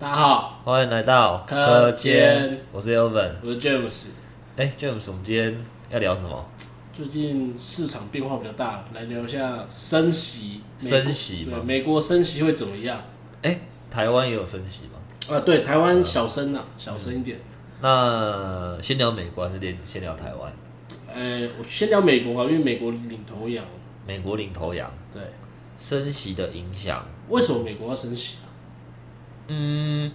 大家好，欢迎来到课间，我是 Elvin。我是 James。哎，James，我们今天要聊什么？最近市场变化比较大，来聊一下升息。升息吗对，美国升息会怎么样？哎，台湾也有升息吗？啊，对，台湾小升啊，小升一点。那先聊美国还是先先聊台湾？呃，我先聊美国啊，因为美国领头羊。美国领头羊，对，升息的影响。为什么美国要升息啊？嗯，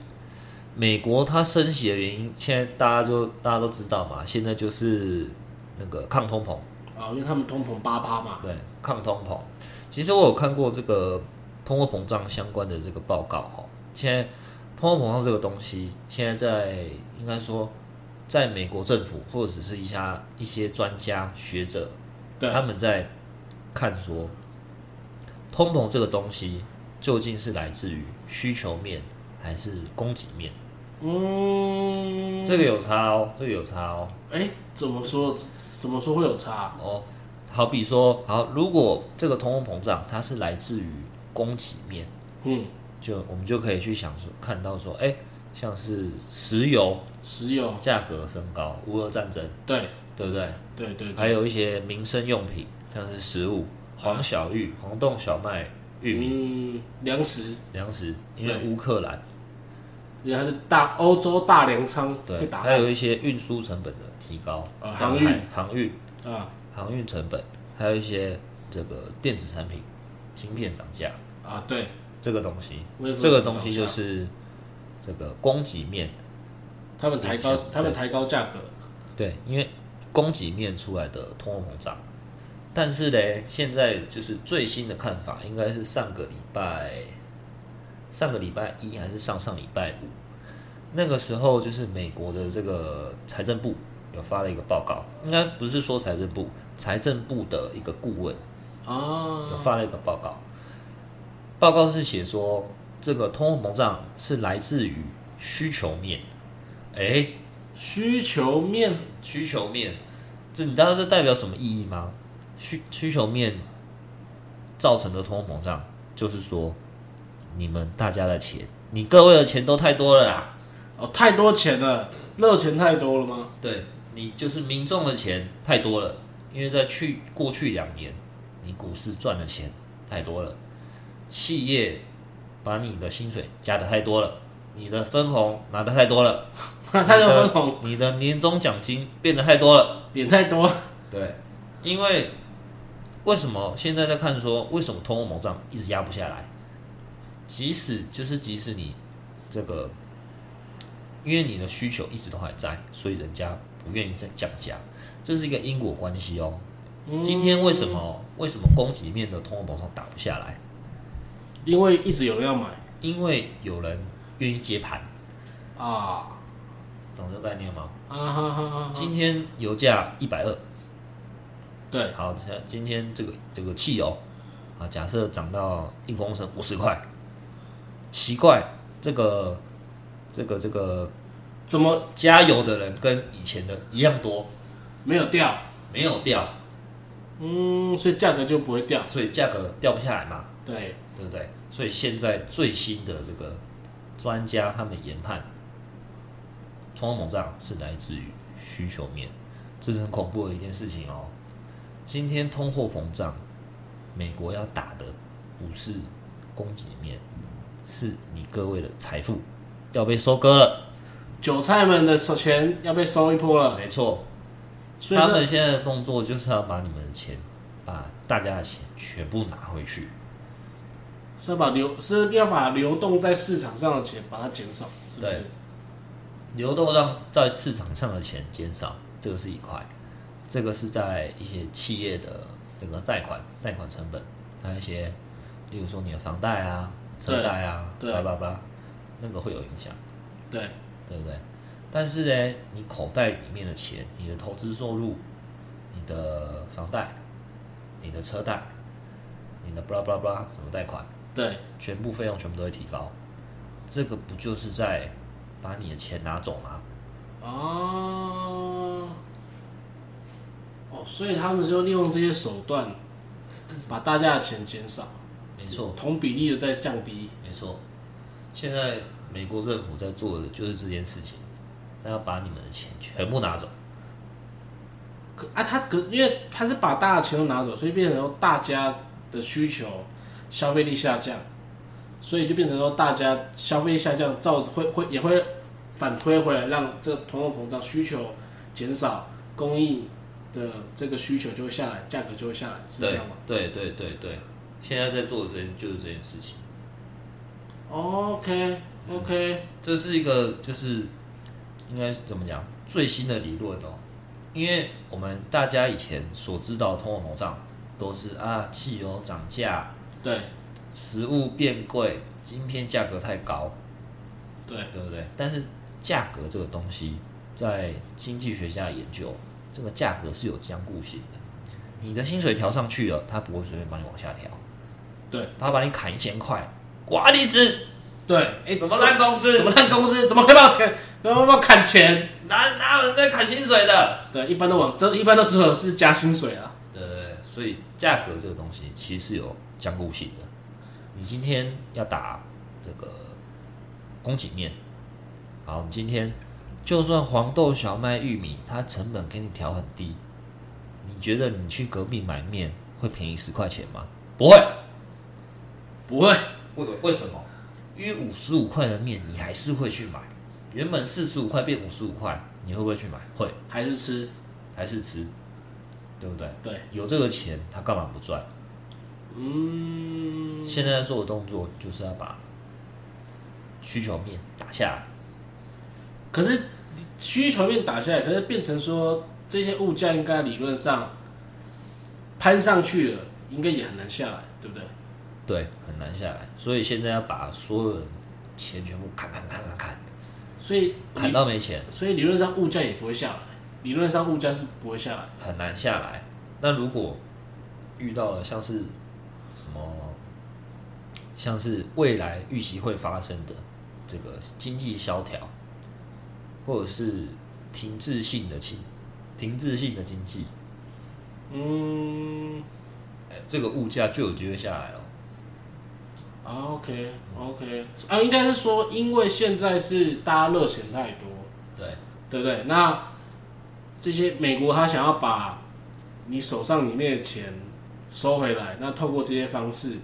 美国它升息的原因，现在大家就大家都知道嘛，现在就是那个抗通膨，啊，因为他们通膨八八嘛。对，抗通膨。其实我有看过这个通货膨胀相关的这个报告哈，现在通货膨胀这个东西，现在在应该说，在美国政府或者是一下一些专家学者，对他们在看说，通膨这个东西究竟是来自于需求面还是供给面？嗯，这个有差哦，这个有差哦。哎，怎么说？怎么说会有差？哦，好比说，好，如果这个通货膨胀它是来自于供给面，嗯，就我们就可以去想说，看到说，哎、像是石油石油，价格升高，乌俄战争，对对不对？对对对，还有一些民生用品，像是食物，黄小玉、黄豆、小麦、玉米、嗯，粮食，粮食，因为对乌克兰，因为它是大欧洲大粮仓被对，打还有一些运输成本的提高，呃航海航运、啊航运成本，还有一些这个电子产品芯片涨价。啊，对，这个东西这个东西就是这个供给面，他们抬高，他们抬高价格，对，因为供给面出来的通货膨胀。但是嘞，现在就是最新的看法，应该是上个礼拜，上个礼拜一还是上上礼拜五，那个时候就是美国的这个财政部有发了一个报告，应该不是说财政部，财政部的一个顾问有啊，发了一个报告，报告是写说这个通货膨胀是来自于需求面。哎，需求面需求面，这你知道这代表什么意义吗？需需求面造成的通货膨胀，就是说你们大家的钱，你各位的钱都太多了啦。哦，太多钱了，热钱太多了吗？对你就是民众的钱太多了，因为在去过去两年，你股市赚的钱太多了，企业把你的薪水加的太多了，你的分红拿的太多了，太多分红，你的年终奖金变得太多了。变太多，对，因为为什么现在在看说为什么通货膨胀一直压不下来？即使就是即使你这个，因为你的需求一直都还在，所以人家不愿意再降价，这是一个因果关系哦。今天为什么为什么供给面的通货膨胀打不下来？因为一直有人要买因为有人愿意接盘，啊懂这个概念吗？啊哈哈哈，今天油价一百二，对，好，像今天这个这个汽油啊，假设涨到一公升五十块，奇怪，这个这个这个怎么加油的人跟以前的一样多，没有掉？没有掉，嗯，所以价格就不会掉，所以价格掉不下来嘛，对，对不对？所以现在最新的这个专家他们研判，通货膨胀是来自于需求面，这是很恐怖的一件事情哦。今天通货膨胀，美国要打的不是供给面，是你各位的财富要被收割了。韭菜们的收钱要被收一波了，没错，所以他们现在的动作就是要把你们的钱，把大家的钱全部拿回去。是要把流是要把流动在市场上的钱把它减少，是不是对？流动让在市场上的钱减少，这个是一块，这个是在一些企业的这个贷款贷款成本，还有一些，例如说你的房贷啊、车贷啊，对叭叭叭，那个会有影响，对，对不对？但是呢，你口袋里面的钱，你的投资收入、你的房贷、你的车贷、你的巴拉巴拉巴拉什么贷款，对，全部费用全部都会提高，这个不就是在把你的钱拿走吗？哦，哦，所以他们就利用这些手段，把大家的钱减少，没错，同比例的在降低。没错。现在美国政府在做的就是这件事情，他要把你们的钱全部拿走。可啊，他可因为他是把大家的钱都拿走，所以变成说大家的需求消费力下降，所以就变成说大家消费力下降，造会会也会反推回来，让这个通货膨胀需求减少，供应的这个需求就会下来，价格就会下来，是这对样吗？对对对对，现在在做的这件就是这件事情。OK OK，这是一个就是应该是怎么讲最新的理论哦，因为我们大家以前所知道的通货膨胀都是啊汽油涨价、对食物变贵、晶片价格太高，对，对不对？但是价格这个东西，在经济学家研究，这个价格是有僵固性的。你的薪水调上去了，他不会随便帮你往下调，对，他把你砍一千块，哇，离职，对，哎、什么烂公司什么烂公司？怎么会把我砍？怎么会把我砍钱？哪哪有人在砍薪水的？对，一般都往这一般都只有是加薪水啊。对，所以价格这个东西其实是有僵固性的。你今天要打这个供给面，好，你今天就算黄豆、小麦、玉米，它成本给你调很低，你觉得你去隔壁买面会便宜十块钱吗？不会，不会，为为什么？因为五十五块的面你还是会去买，原本四十五块变五十五块，你会不会去买？会，还是吃。还是吃，对不对？对，有这个钱，他干嘛不赚？嗯，现在做的动作就是要把需求面打下来。可是需求面打下来，可是变成说这些物价应该理论上攀上去了，应该也很难下来，对不对？对，很难下来，所以现在要把所有人钱全部砍砍砍砍砍，所以砍到没钱，所以理论上物价也不会下来，理论上物价是不会下来。很难下来。那如果遇到了像是什么，像是未来预期会发生的这个经济萧条，或者是停滞性的经停滞性的经济，嗯，哎这个物价就有机会下来了。啊，OK OK，啊，应该是说，因为现在是大家热钱太多，对，对不对？那这些美国他想要把你手上里面的钱收回来，那透过这些方式，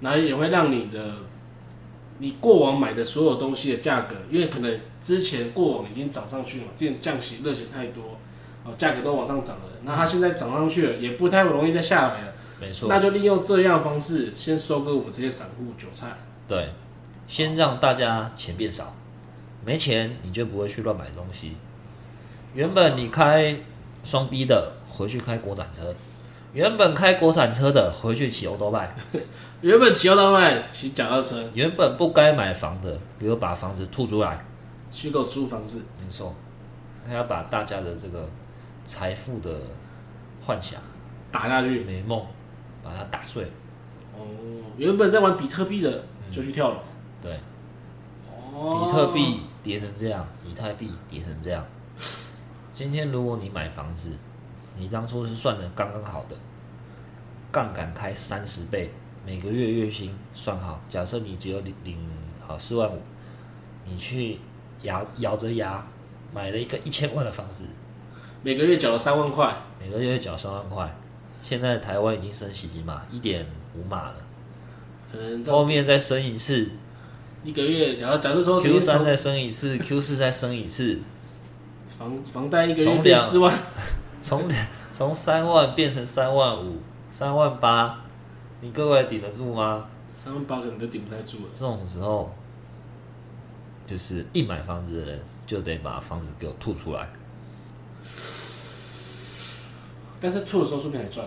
那也会让你的你过往买的所有东西的价格，因为可能之前过往已经涨上去了嘛，之前降息热钱太多，哦，价格都往上涨了，那它现在涨上去了，也不太容易再下来了，没错。那就利用这样的方式先收割我们这些散户韭菜。对，先让大家钱变少，没钱你就不会去乱买东西。原本你开双 B 的，回去开国产车；原本开国产车的，回去骑欧多拜；原本骑到到外骑脚踏车，原本不该买房的，比如把房子吐出来，去给我租房子，没错，他要把大家的这个财富的幻想、打下去。美梦，把它打碎。哦，原本在玩比特币的就去跳楼。对，哦，比特币跌成这样，以太币跌成这样。今天如果你买房子，你当初是算的刚刚好的，杠杆开三十倍，每个月月薪算好，假设你只有领领好四万五，你去咬咬着牙买了一个一千万的房子，每个月缴了三万块，每个月缴三万块。现在台湾已经升息几码，一点五码了，可能后面再升一次一个月，假如假如说，Q 三再升一次，Q 四再升一次，房房贷一个月变四万，从从三万变成三万五、三万八，你各位顶得住吗？三万八可能都顶不太住了。这种时候，就是一买房子的人就得把房子给我吐出来。但是吐的时候说不定还赚。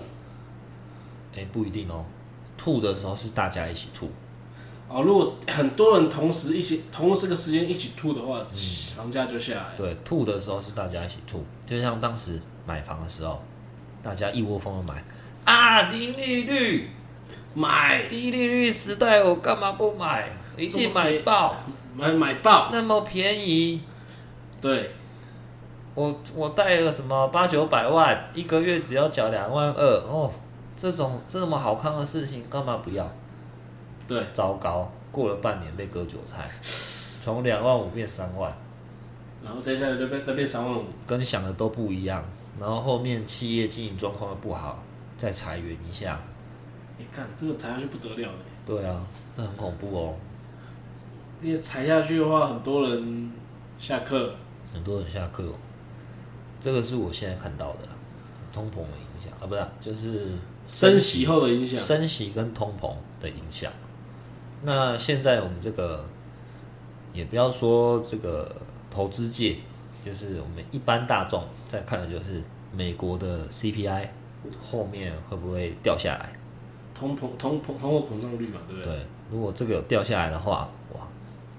哎、不一定哦，吐的时候是大家一起吐，哦，如果很多人同时一起同时个时间一起吐的话，嗯房价就下来。对，吐的时候是大家一起吐，就像当时买房的时候，大家一窝蜂的买啊，零利率、买低利率时代，我干嘛不买？一定买爆，买买爆，那么便宜。对，我我贷了什么八九百万，一个月只要缴两万二哦，这种这么好看的事情干嘛不要？对，糟糕，过了半年被割韭菜，从两万五变三万，然后接下来就变再变三万五，跟想的都不一样。然后后面企业经营状况又不好，再裁员一下。你看这个裁下去不得了的，对啊，这很恐怖哦。因为裁下去的话，很多人下课。很多人下课、哦，这个是我现在看到的啦，通膨的影响啊，不是啊、就是升息后的影响，升息跟通膨的影响。那现在我们这个也不要说这个投资界，就是我们一般大众在看的就是美国的 CPI 后面会不会掉下来？通膨通膨通货膨胀率嘛，对不对？对，如果这个有掉下来的话，哇，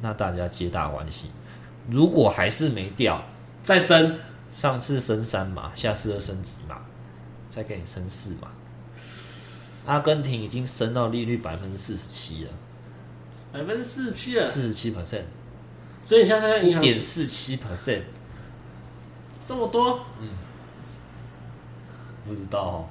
那大家皆大欢喜。如果还是没掉，再升，上次升三嘛，下次又升几嘛，再给你升四嘛。阿根廷已经升到利率百分之四十七了，百分之四十七了，四十七 percent，所以你现在一点四七 percent，这么多，嗯。不知道哦，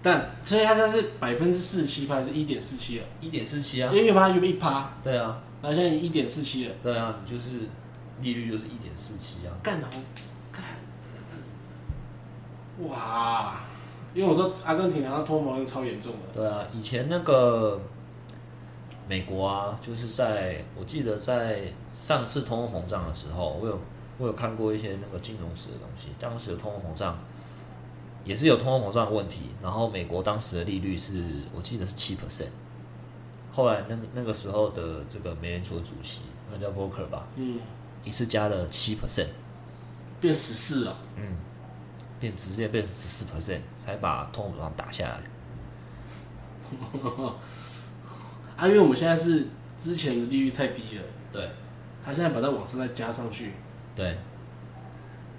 但所以它现在是百分之四十七趴，还是一点四七了？一点四七啊。因，为原本它原本一趴，对啊，然后现在一点四七了，对啊，你就是利率就是一点四七啊，干好干，哇！因为我说阿根廷好像通膨率超严重的，对啊，以前那个美国啊，就是在我记得在上次通货膨胀的时候，我有我有看过一些那个金融史的东西，当时的通货膨胀也是有通货膨胀的问题，然后美国当时的利率是我记得是七 percent，后来那个那个时候的这个美联储的主席，那叫 Volcker 吧，嗯，一次加了七 percent，变十四了，变直接变成十四 percent，才把通货膨胀打下来。啊，因为我们现在是之前的利率太低了，对他现在把它往上再加上去，对，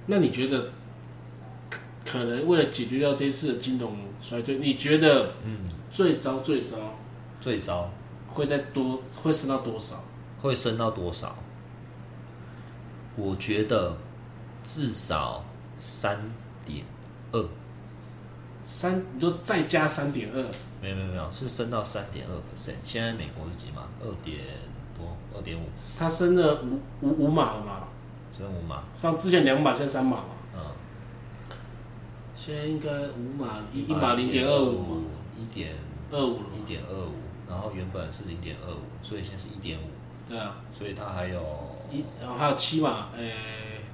那你觉得可可能为了解决掉这次的金融衰退，你觉得嗯最糟最糟最糟会再多会升到多少？会升到多少？我觉得至少三点二，三，你就再加三点二，没有没有没有，是升到三点二 percent。现在美国是几码？二点多，二点五，它升了五五五码了嘛？升五码。上之前两码，现在三码嘛？嗯，现在应该五码一一码零点二五嘛，一点二五了？一点二五，然后原本是零点二五，所以现在是一点五，对啊，所以它还有一然后还有七码，呃，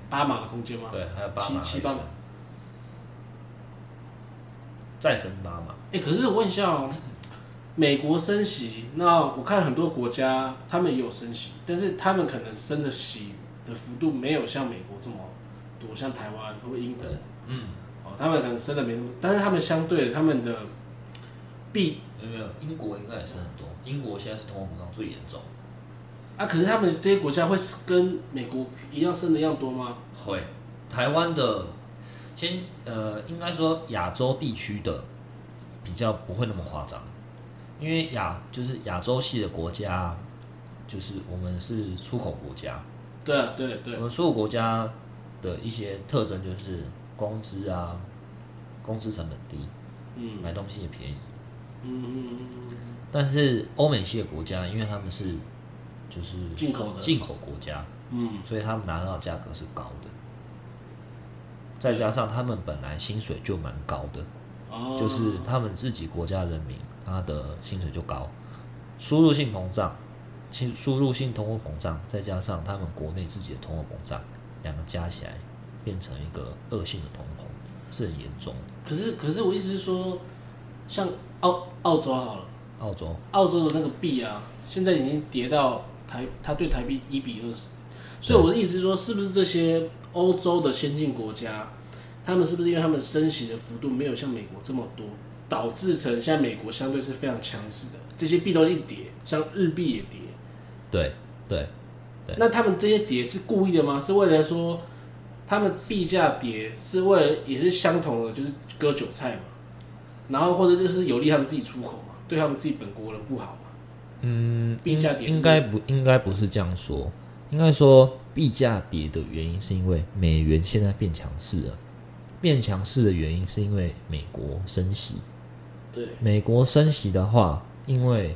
八码的空间吗？对，还有八码七七八码。再升八嘛，哎、可是我问一下哦，美国升息，那我看很多国家他们也有升息，但是他们可能升的息的幅度没有像美国这么多，像台湾或英国，嗯，哦，他们可能升的没那么，但是他们相对的他们的币有没有，英国应该也升很多，英国现在是通货膨胀最严重。啊，可是他们这些国家会跟美国一样升的一样多吗？会，台湾的先呃，应该说亚洲地区的比较不会那么夸张，因为亚就是亚洲系的国家，就是我们是出口国家，对啊，对对我，们出口国家的一些特征就是工资啊，工资成本低，嗯买东西也便宜。嗯嗯嗯但是欧美系的国家，因为他们是就是嗯，进口的，进口国家，嗯，所以他们拿到的价格是高的，再加上他们本来薪水就蛮高的，哦，就是他们自己国家人民他的薪水就高，输入性膨胀，输输入性通货膨胀，再加上他们国内自己的通货膨胀，两个加起来变成一个恶性的通膨，是很严重的。可是可是我意思是说，像澳澳洲好了。澳洲澳洲的那个币啊，现在已经跌到台，它对台币一比二十，所以我的意思是说，是不是这些欧洲的先进国家，他们是不是因为他们升息的幅度没有像美国这么多，导致成现在美国相对是非常强势的，这些币都一直跌，像日币也跌，对对对。那他们这些跌是故意的吗？是为了说他们币价跌是为了也是相同的，就是割韭菜嘛，然后或者就是有利他们自己出口嘛，对他们自己本国人不好嘛。嗯，应币价跌是应该不应该不是这样说，应该说币价跌的原因是因为美元现在变强势了，变强势的原因是因为美国升息，对，美国升息的话，因为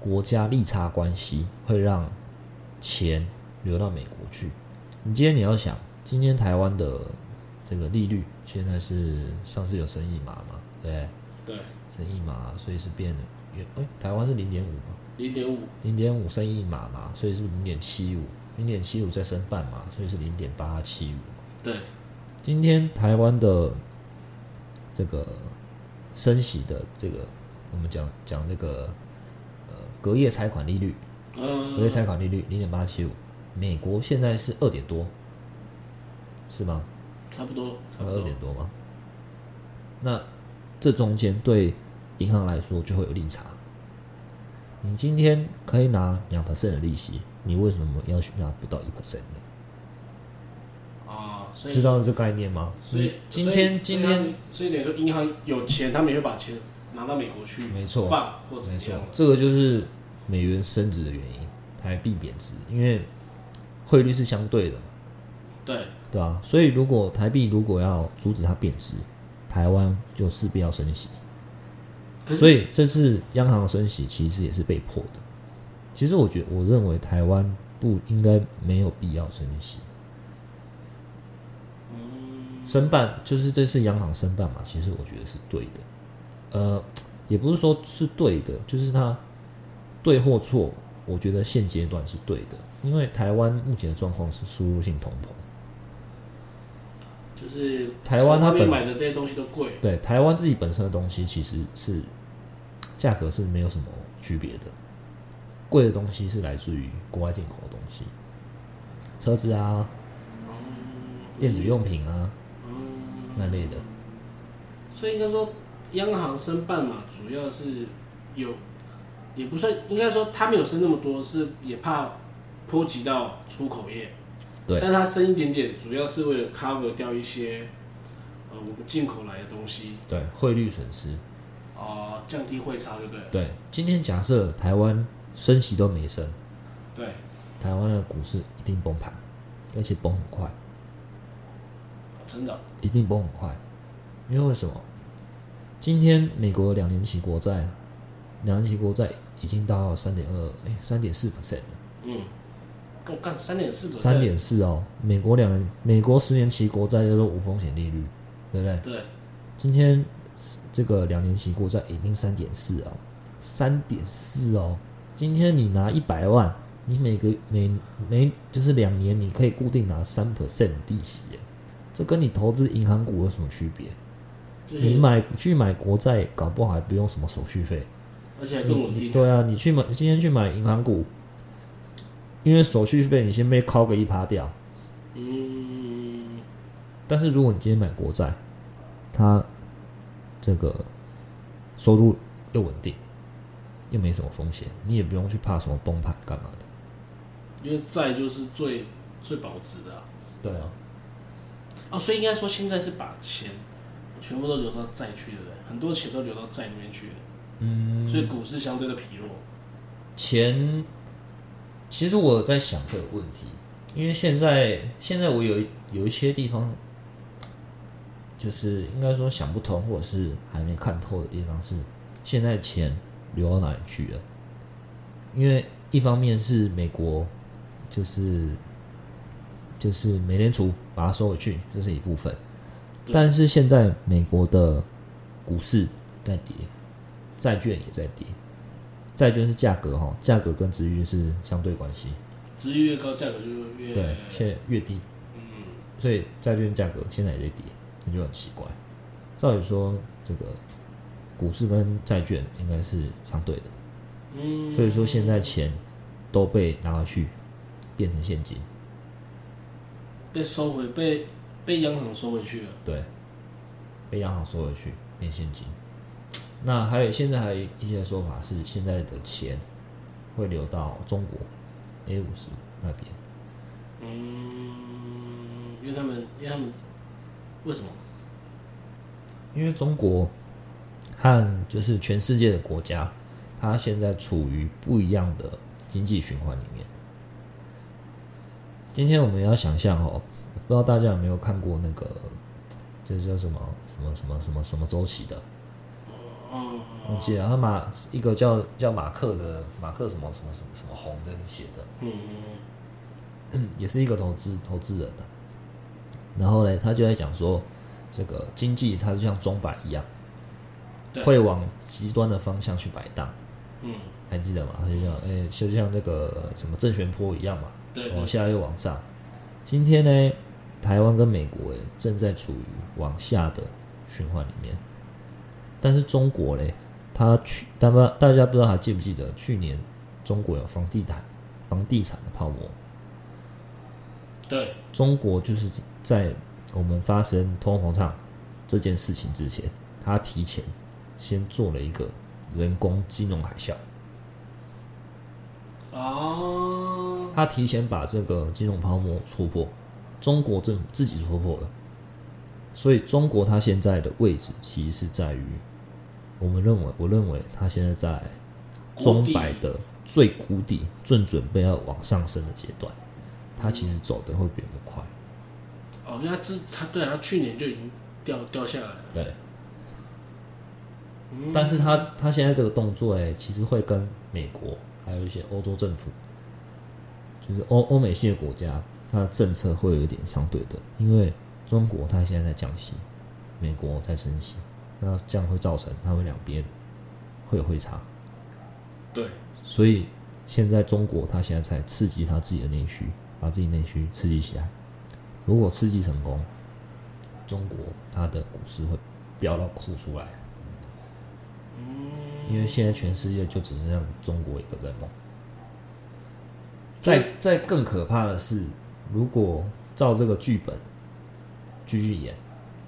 国家利差关系会让钱流到美国去。你今天你要想，今天台湾的这个利率现在是上次有升一码嘛？对，对，升一码，所以是变约哎，台湾是零点五嘛？零点五，零点五升一码嘛，所以是零点七五，零点七五再升半码，所以是零点八七五。对，今天台湾的这个升息的这个，我们讲讲这个呃隔夜拆款利率，嗯，隔夜拆款利率零点八七五，美国现在是二点多，是吗？差不多，差差不多二点多吗？那这中间对银行来说就会有利差。你今天可以拿两 percent 的利息，你为什么要去拿不到一 percent 呢？啊，所以知道这概念吗？所以今天今天，所以等于说银行有钱，他们也会把钱拿到美国去，没错放或怎没错么样，，这个就是美元升值的原因，台币贬值，因为汇率是相对的嘛，对，对啊、所以如果台币如果要阻止它贬值，台湾就势必要升息。所以这次央行的升息其实也是被迫的。其实我觉我认为台湾不应该没有必要升息。申办就是这次央行申办嘛，其实我觉得是对的。呃，也不是说是对的，就是它对或错，我觉得现阶段是对的，因为台湾目前的状况是输入性通膨。就是台湾它本买的这些东西都贵，对台湾自己本身的东西，其实是价格是没有什么区别的。贵的东西是来自于国外进口的东西，车子啊、电子用品啊那类的。所以应该说央行申办嘛，主要是有也不算，应该说他没有升那么多，是也怕波及到出口业。对但它升一点点，主要是为了 cover 掉一些呃我们进口来的东西，对汇率损失。啊、降低汇差，对不对？对，今天假设台湾升息都没升，对，台湾的股市一定崩盘，而且崩很快，真的，一定崩很快。因为为什么？今天美国两年期国债，两年期国债已经到三点二，哎，三点四 percent 了。嗯，跟我干三点四，三，点四哦，美国两年美国十年期国债叫做无风险利率，对不对？对，今天这个两年期国债已经三点四哦，三点四哦。今天你拿一百万，你每个每每就是两年你可以固定拿三 percent 利息耶，这跟你投资银行股有什么区别？你买去买国债，搞不好还不用什么手续费。而且你更稳定，对啊，你去买今天去买银行股，因为手续费你先被敲个一趴掉。嗯，但是如果你今天买国债，它这个收入又稳定，又没什么风险，你也不用去怕什么崩盘干嘛的。因为债就是最最保值的啊。对啊，哦，所以应该说现在是把钱全部都流到债去，对不对？很多钱都流到债里面去了，嗯，所以股市相对的疲弱。钱，其实我在想这个问题，因为现在现在我有一有一些地方，就是应该说想不通，或者是还没看透的地方是，现在钱流到哪里去了？因为一方面是美国，就是就是美联储把它收回去，这是一部分，但是现在美国的股市在跌，债券也在跌。债券是价格哈，价格跟殖利率是相对关系，值率越高，价格就越对，现在越低，嗯，所以债券价格现在也在跌，那就很奇怪。照理说，这个股市跟债券应该是相对的，嗯，所以说现在钱都被拿回去变成现金，被收回，被被央行收回去了。对，被央行收回去变现金。那还有现在还有一些说法是，现在的钱会流到中国 A 五十那边。嗯，因为他们，因为他们为什么？因为中国和就是全世界的国家，它现在处于不一样的经济循环里面。今天我们要想象哦，不知道大家有没有看过那个，这叫什么什么什么什么什么周期的？嗯，我记得他马一个叫叫马克的马克什么什么什么什么红的写的，嗯也是一个投资投资人的。然后呢，他就在讲说，这个经济它就像钟摆一样，会往极端的方向去摆荡，嗯，还记得吗？他就像哎、就像那个什么正弦波一样嘛，往下又往上。今天呢，台湾跟美国诶正在处于往下的循环里面，但是中国嘞，它去大家大家不知道还记不记得去年中国有房地产房地产的泡沫，对，中国就是在我们发生通货膨胀这件事情之前，它提前先做了一个人工金融海啸。哦，他提前把这个金融泡沫戳破，中国政府自己戳破了，所以中国它现在的位置其实是在于，我们认为，我认为它现在在中百的最谷底，正准备要往上升的阶段，它其实走的会比我们快。哦，因为他之他对啊，他去年就已经掉掉下来了，对，但是他他现在这个动作，哎，其实会跟美国还有一些欧洲政府，就是欧欧美系的国家，它的政策会有一点相对的，因为中国它现在在降息，美国在升息，那这样会造成他们两边会有会差，对，所以现在中国它现在才刺激它自己的内需，把自己内需刺激起来。如果刺激成功，中国它的股市会飙到哭出来。因为现在全世界就只剩下中国一个在梦。再再更可怕的是，如果照这个剧本继续演，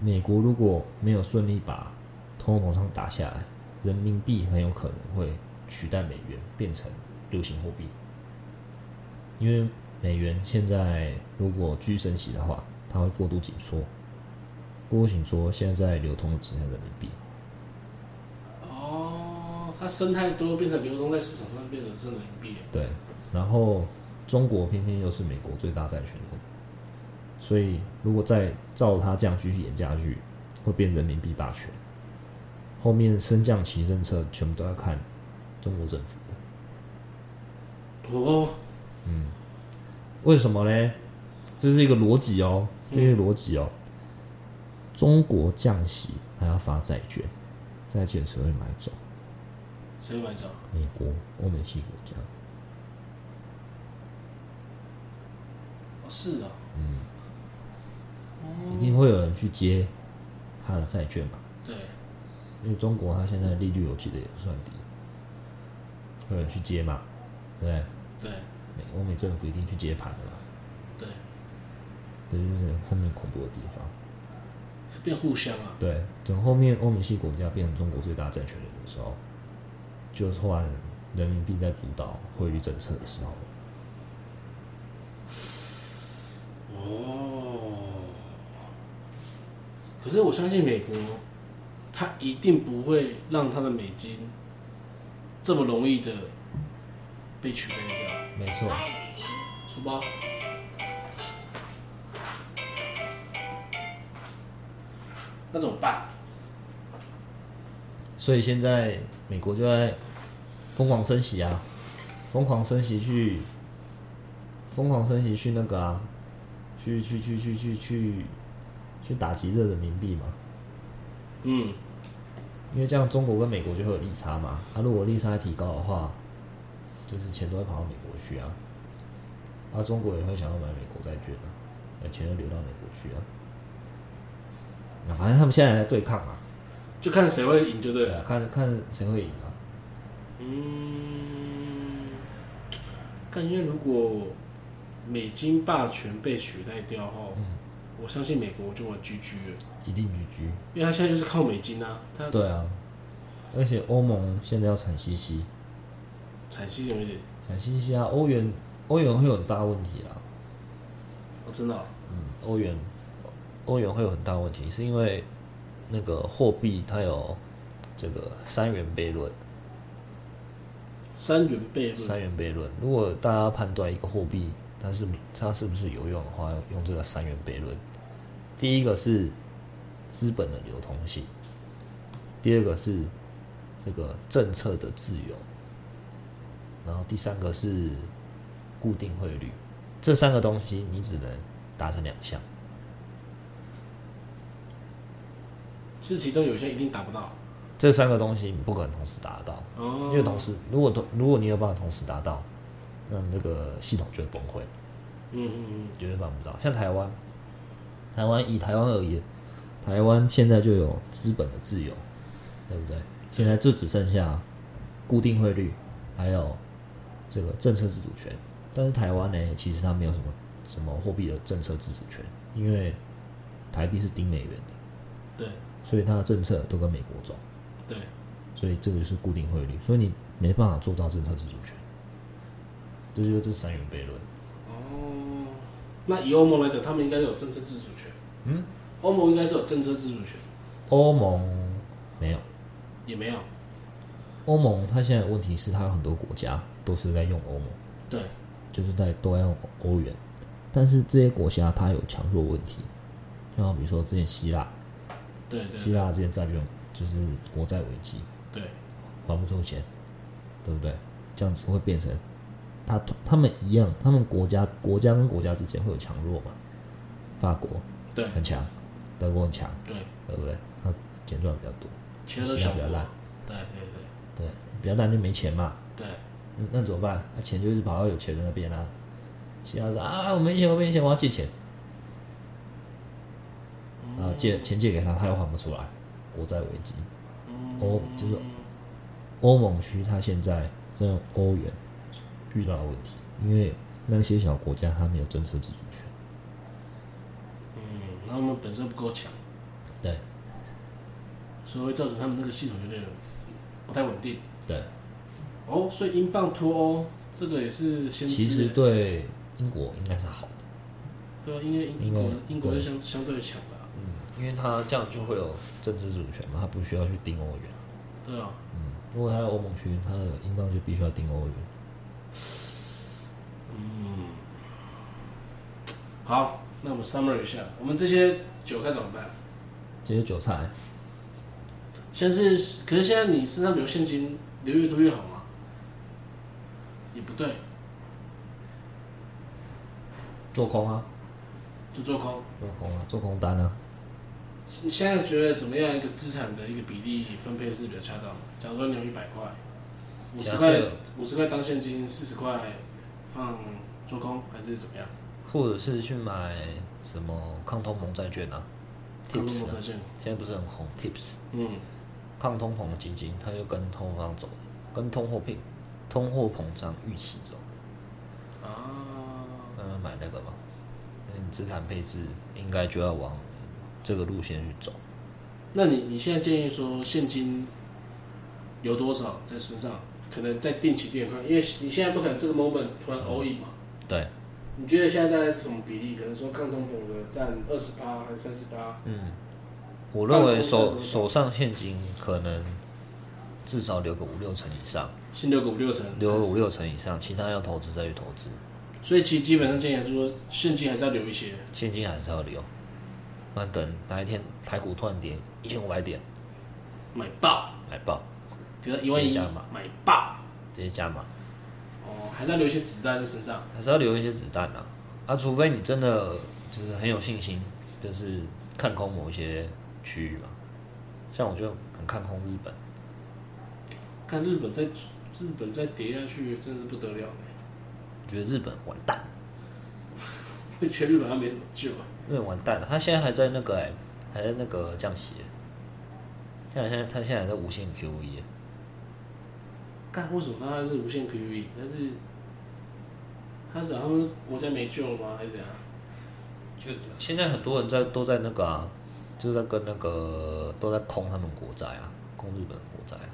美国如果没有顺利把通货膨胀打下来，人民币很有可能会取代美元变成流行货币。因为美元现在如果继续升息的话，它会过度紧缩，过度紧缩现在在流通的只剩人民币。哦，它生态多，变成流通在市场上，变成是人民币，对，然后中国偏偏又是美国最大债权人，所以如果再照他这样继续演下去，会变人民币霸权。后面升降旗政策全部都要看中国政府的，哦，嗯为什么呢？这是一个逻辑哦，这是逻辑哦。中国降息还要发债券，债券谁会买走？谁买走？美国、欧美系国家。是啊，一定会有人去接他的债券嘛？对，因为中国它现在利率我记得也不算低，会有人去接嘛，对不对？对，美欧美政府一定去接盘的嘛，对，这就是后面恐怖的地方。变互相啊，对，等后面欧美系国家变成中国最大债权人的时候，就是换人民币在主导汇率政策的时候。哦，可是我相信美国，它一定不会让它的美金这么容易的被取代掉。没错，书包，那怎么办？所以现在美国就在疯狂升息啊，疯狂升息去，疯狂升息去那个啊，去去去去去去去打击这人民币嘛。嗯，因为这样中国跟美国就会有利差嘛。它、如果利差提高的话，就是钱都会跑到美国去啊。啊，中国也会想要买美国债券啊，那钱就流到美国去啊。啊，反正他们现在还在对抗嘛，就看谁会赢就对了。看看谁会赢啊。嗯，感觉如果美金霸权被取代掉后，我相信美国就会 GG 了，一定 GG。因为他现在就是靠美金啊，他对啊，而且欧盟现在要产息息，产息有一点，产息息啊，欧元欧元会有很大问题啦。哦，真的哦、欧元欧元会有很大问题，是因为那个货币它有这个三元悖论。三元悖论，三元悖论，如果大家判断一个货币它是它是不是有用的话，用这个三元悖论。第一个是资本的流通性，第二个是这个政策的自由，然后第三个是固定汇率，这三个东西你只能达成两项。是其中有些一定达不到。这三个东西你不可能同时达到，哦，因为同时如果同如果你有办法同时达到，那这个系统就会崩溃，嗯嗯嗯，绝对办不到。像台湾，台湾以台湾而言，台湾现在就有资本的自由，对不对？现在就只剩下固定汇率，还有这个政策自主权。但是台湾呢，其实它没有什么什么货币的政策自主权，因为台币是盯美元的，对所以它的政策都跟美国走。对，所以这个就是固定汇率，所以你没办法做到政策自主权，这就是这三元悖论。哦，那以欧盟来讲，他们应该有政策自主权。嗯，欧盟应该是有政策自主权，欧盟没有，也没有。欧盟它现在的问题是它有很多国家都是在用欧盟，对，就是在都在用欧元，但是这些国家它有强弱问题，像比如说之前希腊，对对希腊之前债券就是国债危机，对，还不出钱，对不对？这样子会变成他他们一样，他们国家国家跟国家之间会有强弱嘛？法国对很强，德国很强，对，对不对？他钱赚比较多，其他小国希腊比较烂，对对对，比较烂就没钱嘛，对对，那那怎么办？那钱就一直跑到有钱人那边啊。其他说啊，我没钱，我没钱，我要借钱，然后借钱借给他，他又还不出来，国债危机。欧就是欧盟区，他现在在用欧元遇到的问题，因为那些小国家它没有政策自主权。嗯，那他们本身不够强，对所以会造成他们那个系统有点不太稳定。对，哦，所以英镑脱欧这个也是先其实欸对英国应该是好的，对啊，因为英国英国是相相对强的啊、嗯，因为它这样就会有政治自主权嘛，它不需要去盯欧元。对啊，嗯，如果它有欧盟区，它的英镑就必须要盯欧元。好，那我们 summary 一下，我们这些韭菜怎么办？这些韭菜，先是，可是现在你身上留现金，留越多越好吗？也不对，做空啊，就做空。做空啊，做空单啊。你现在觉得怎么样一个资产的一个比例分配是比较恰当的？假如说你有一百块，五十块五十块当现金，四十块放做空，还是怎么样？或者是去买什么抗通膨债券啊，Tips 啊，现在不是很红，Tips 嗯，抗通膨的基金，它就跟通货膨胀走的，跟通货膨通货膨胀预期走的，啊，慢慢买那个嘛，那你资产配置应该就要往这个路线去走。那你你现在建议说现金有多少在身上？可能在定期定额看，因为你现在不可能这个 moment 突然 all in 嘛。对，你觉得现在大概是什么比例？可能说抗通膨的占二十八还是三十八？嗯，我认为手手上现金可能至少留个五六成以上，先留个五六成，留个五六成以上，其他要投资再去投资，所以其实基本上建议还是说现金还是要留一些。现金还是要留。不然等哪一天台股突然跌一千五百点，买爆，买爆，跌到一万一加码，买爆。直接加码，哦，还是要留一些子弹在身上。还是要留一些子弹啊。啊，除非你真的就是很有信心，就是看空某一些区域嘛。像我就很看空日本，看日本在日本再跌下去，真的是不得了呢。觉得日本完蛋，会觉得日本还没什么救啊。日本完蛋了。他现在还在那个哎、还在那个降息、现在现在他现在还在无限 QE，欸干为什么他是无限 QE？但是他是他们国家没救了吗？还是怎样？就现在很多人在都在那个啊，就是在跟那个都在空他们国债啊，空日本的国债啊。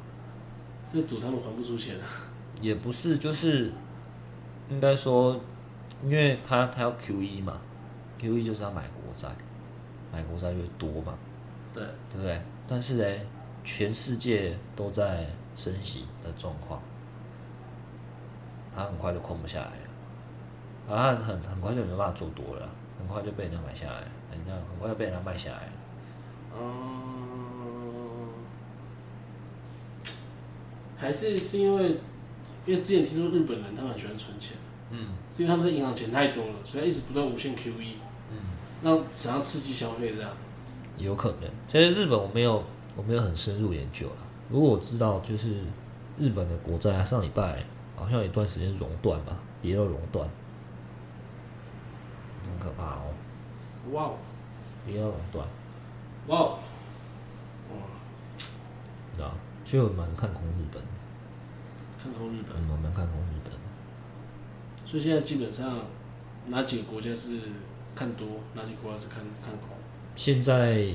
是赌他们还不出钱啊？也不是，就是应该说，因为他他要 QE 嘛，QE 就是要买国债，买国债越多嘛，对，对不对？但是呢，全世界都在升息的状况，他很快就空不下来了，啊，很很快就没办法做多了，很快就被人家买下来了，人家很快就被人家卖下来了。嗯，还是是因为因为之前听说日本人他们很喜欢存钱，嗯，是因为他们的银行钱太多了，所以他一直不断无限 QE，嗯，让想要刺激消费这样。有可能。其实日本我没有我没有很深入研究了。如果我知道，就是日本的国债上礼拜好像有一段时间熔断吧，跌到熔断，很可怕哦。哇哦，跌到熔断，哇哦，你知道？所以我蛮看空日本，看空日本。嗯，我蛮看空日本。所以现在基本上哪几个国家是看多，哪几个国家是看看空？现在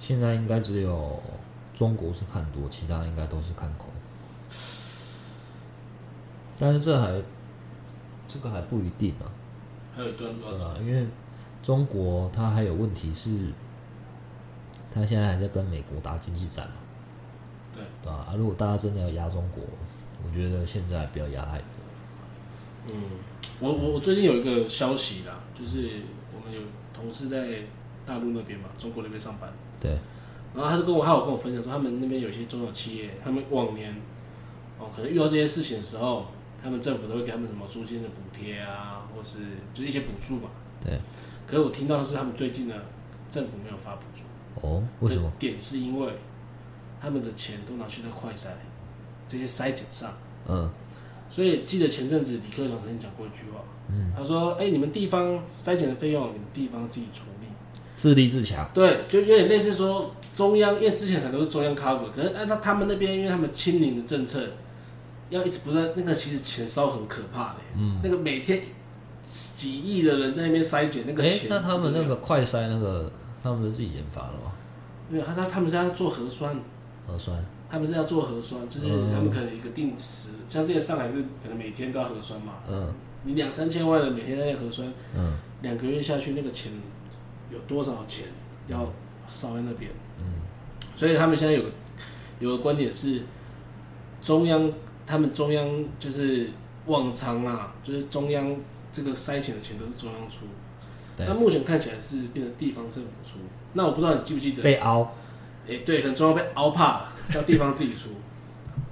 现在应该只有中国是看多，其他应该都是看空。但是这还这个还不一定啊，还有一段路要走。对啊，因为中国它还有问题是，它现在还在跟美国打经济战嘛，对对吧、啊？如果大家真的要压中国，我觉得现在不要压太多。嗯，我我我最近有一个消息啦，就是我们有同事在大陆那边嘛，中国那边上班，对，然后他就跟我，他有跟我分享说，他们那边有些中小企业，他们往年哦，可能遇到这些事情的时候，他们政府都会给他们什么租金的补贴啊，或是就是一些补助嘛。对。可是我听到的是，他们最近呢，政府没有发补助。哦，为什么？点是因为他们的钱都拿去在快筛这些筛检上。嗯，所以记得前阵子李克强曾经讲过一句话，嗯，他说：“哎、你们地方筛检的费用，你们地方自己处理。自立自强。对，就有点类似说中央，因为之前很多是中央 cover，可是按照他们那边，因为他们清零的政策，要一直不断，那个其实钱烧很可怕的，嗯，那个每天几亿的人在那边筛检，那个哎、钱，那他们那个快筛那个，他们是自己研发了吗？没有，他说他们是要做核酸，核酸？他们是要做核酸，就是嗯。他们可能一个定时，像之前上海是可能每天都要核酸嘛，嗯。你两三千万人每天在那核酸，嗯。两个月下去，那个钱有多少钱要烧在那边？嗯，所以他们现在有个有个观点是，中央他们中央就是旺仓啊，就是中央这个筛选的钱都是中央出，对那目前看起来是变成地方政府出。那我不知道你记不记得？被凹。哎、对，可能中央被凹怕了，叫地方自己出。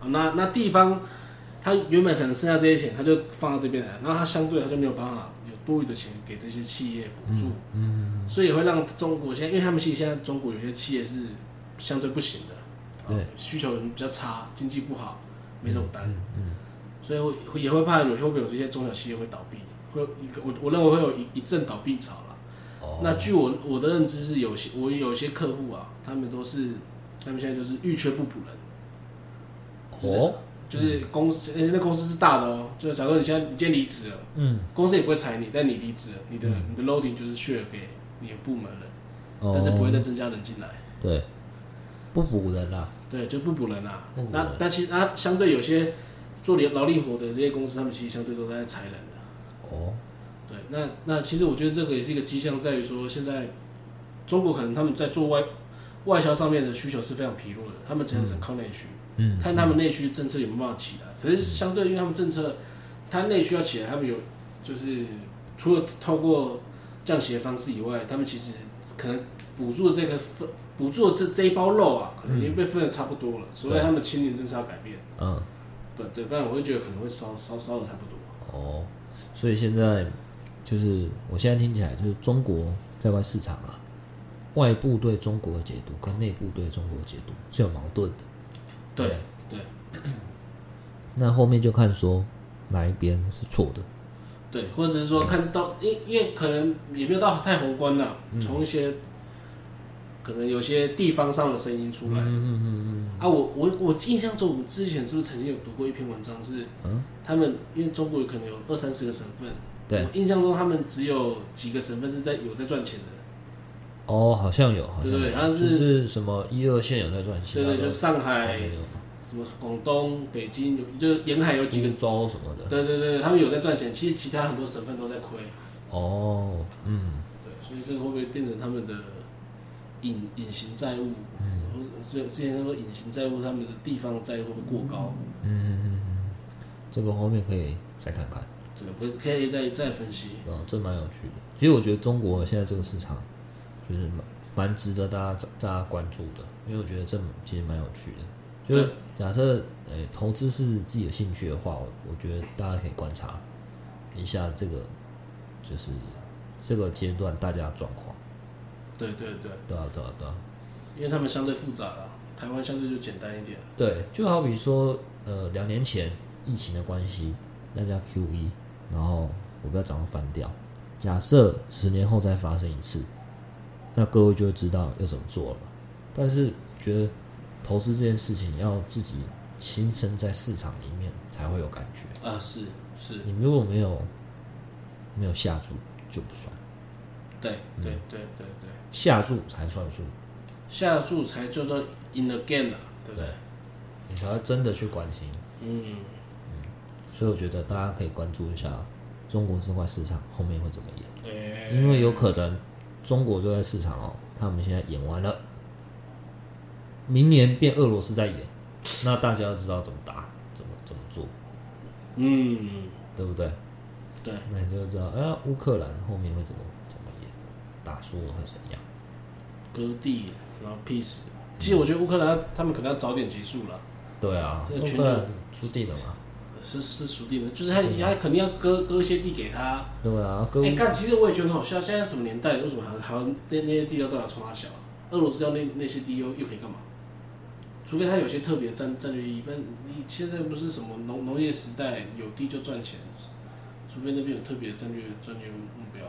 啊，那那地方他原本可能剩下这些钱，他就放到这边来，然后他相对他就没有办法有多余的钱给这些企业补助，嗯，所以也会让中国现在，因为他们其实现在中国有些企业是相对不行的，对。啊需求比较差，经济不好，没什么单，嗯所以也会怕有会不会有这些中小企业会倒闭，会有一个我我认为会有一一阵倒闭潮了。哦，那据我我的认知是有些我有些客户啊，他们都是他们现在就是欲缺不补人，哦，就是公司而且那公司是大的哦，就是假如你现在你今天离职了，嗯，公司也不会裁你，但你离职了，你的、你的 loading 就是 share 给你的部门人，哦。但是不会再增加人进来，对，不补人啦。对，就不补人啊。人。那那其实那相对有些做劳力活的这些公司，他们其实相对都在裁人的。哦，对，那那其实我觉得这个也是一个迹象，在于说现在中国可能他们在做外外销上面的需求是非常疲弱的，他们只能只能靠内需，嗯，看他们内需政策有没有办法起来。可是相对，因为他们政策，他内需要起来，他们有就是除了透过降息的方式以外，他们其实可能补助的这个分补助的这这一包肉啊，可能已经被分的差不多了，所以他们青年政策要改变。嗯，对对，不然我会觉得可能会烧烧烧的差不多。哦，所以现在就是我现在听起来就是中国在外市场啊，外部对中国的解读跟内部对中国的解读是有矛盾的。对对。那后面就看说哪一边是错的。对，或者是说看到，因因为可能也没有到太宏观了，从一些可能有些地方上的声音出来。嗯嗯嗯啊，我我我印象中，我们之前是不是曾经有读过一篇文章是，嗯？他们因为中国可能有二三十个省份，对。我印象中他们只有几个省份是在有在赚钱的，哦，好像有，好像是是什么一二线有在赚钱，对对，就上海、没有什么广东、北京有，就是沿海有几个，苏州什么的。对对对，他们有在赚钱，其实其他很多省份都在亏，哦，嗯，对，所以这个会不会变成他们的隐隐形债务？嗯，之之前他说隐形债务，他们的地方债会不会过高？这个后面可以再看看。对，不是可以再再分析。啊，这蛮有趣的。其实我觉得中国现在这个市场就是蛮蛮值得大家大家关注的，因为我觉得这其实蛮有趣的。就是假设呃、投资是自己的兴趣的话，我我觉得大家可以观察一下这个，就是这个阶段大家的状况。对对对，对啊，对啊，对啊。因为他们相对复杂了，台湾相对就简单一点。对，就好比说，呃，两年前疫情的关系，大家 Q E，然后我不要涨到翻掉。假设十年后再发生一次，那各位就会知道要怎么做了。但是我觉得投资这件事情要自己亲身在市场里面才会有感觉。啊，是是，你如果没有没有下注就不算，对对对对对，下注才算数，下注才叫做 in the game 啊，对不对？你才会真的去关心。嗯嗯，所以我觉得大家可以关注一下中国这块市场后面会怎么演，因为有可能中国这块市场哦，他们现在演完了，明年变俄罗斯在演，那大家要知道怎么打，怎么怎么做，嗯，对不对？对，那你就知道，哎、乌克兰后面会怎么怎么演，打输了会怎样？割地，然后 peace。其实我觉得乌克兰他们可能要早点结束了，对啊，这个全球乌克兰输定了嘛？是是属地的，就是他他肯定要割割一些地给他。对啊，割哎、干，其实我也觉得很好笑，现在什么年代，为什么还还要那那些地要都要冲他小？俄罗斯要那那些地又又可以干嘛？除非他有些特别战战略意义，不然你现在不是什么农农业时代，有地就赚钱，除非那边有特别战略战略目标。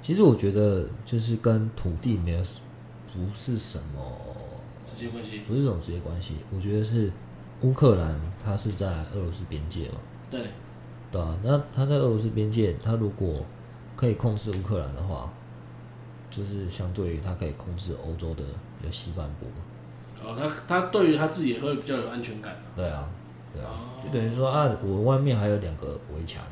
其实我觉得就是跟土地没有不是什么直接关系。不是这种直接关系，我觉得是乌克兰它是在俄罗斯边界嘛，对，对啊，那它在俄罗斯边界，它如果可以控制乌克兰的话，就是相对于它可以控制欧洲的比较西半部嘛，哦，他他对于他自己也会比较有安全感。对啊，对啊，哦就等于说啊，我外面还有两个围墙，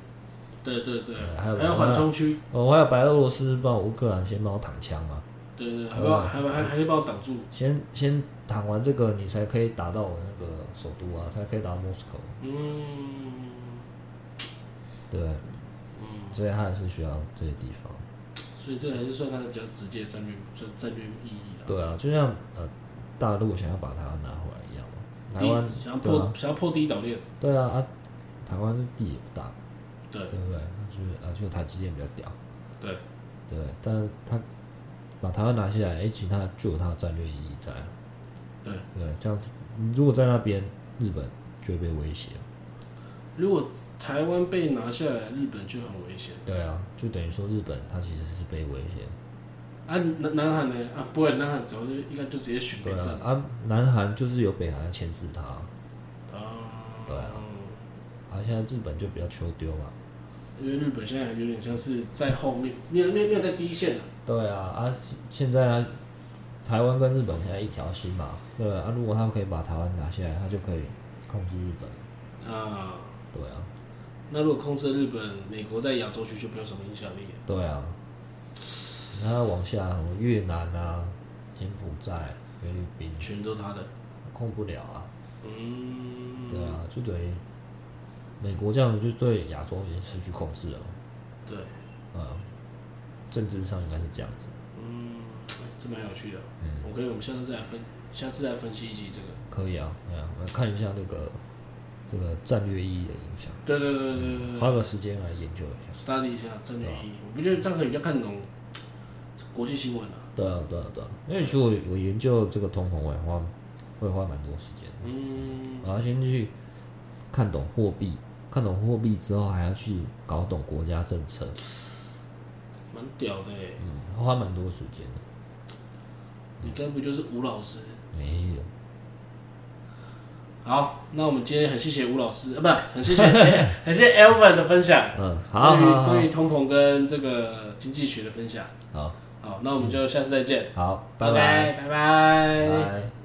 对对对，对还有还有缓冲区，哦我还有白俄罗斯帮我乌克兰先帮我挡枪嘛，对对，还帮还还还可以帮我挡住。先先挡完这个，你才可以打到我那个首都啊，它可以打到莫斯科，嗯。对，嗯，所以它还是需要这些地方。所以这个还是算它的比较直接战略战战略意义啦。对啊，就像呃大陆想要把台湾拿回来一样嘛，台湾想要破想要破第一岛链，对啊啊，台湾地也不大，对。对不对？就是啊，就台积电比较屌，对。对，但是他把台湾拿下来，哎、其实它就有它的战略意义在啊，对。对，这样子，你如果在那边，日本就会被威胁，如果台湾被拿下来，日本就很危险。对啊，就等于说日本它其实是被威胁，啊，南南韩呢？啊，不会，南韩只要就应该就直接选对边站啊，啊，南韩就是有北韩牵制它，啊。对啊啊，现在日本就比较求丢嘛，因为日本现在有点像是在后面，没有没有没有在第一线了。对啊，啊，现在啊，台湾跟日本现在一条心嘛，对啊，如果他们可以把台湾拿下来，他就可以控制日本，啊。对啊，那如果控制日本，美国在亚洲区就没有什么影响力了。对啊，然后往下什么越南啊、柬埔寨、菲律宾全都他的。控不了啊，嗯，对啊，就等于美国这样就对亚洲已经失去控制了。嘛，对，啊，政治上应该是这样子，嗯，这蛮有趣的。嗯，我可以，我们下次再来分，下次再分析一集这个。可以啊，对啊，我们看一下那个这个战略意义的影响，对对对对对对花个时间来研究一下。，study 一下战略意义。我不觉得这样可以比较看懂国际新闻啊。对啊，对啊，对啊，因为其实我我研究这个通膨，我也花会花蛮多时间的。嗯，我要先去看懂货币，看懂货币之后，还要去搞懂国家政策，蛮屌的哎。嗯，花蛮多时间的。你该不就是吴老师？没有，好，那我们今天很谢谢吴老师，啊，不，很谢谢，很谢谢 Elvin 的分享，嗯，好关于好好关于通膨跟这个经济学的分享。好好，那我们就下次再见，好，拜拜拜拜拜。拜。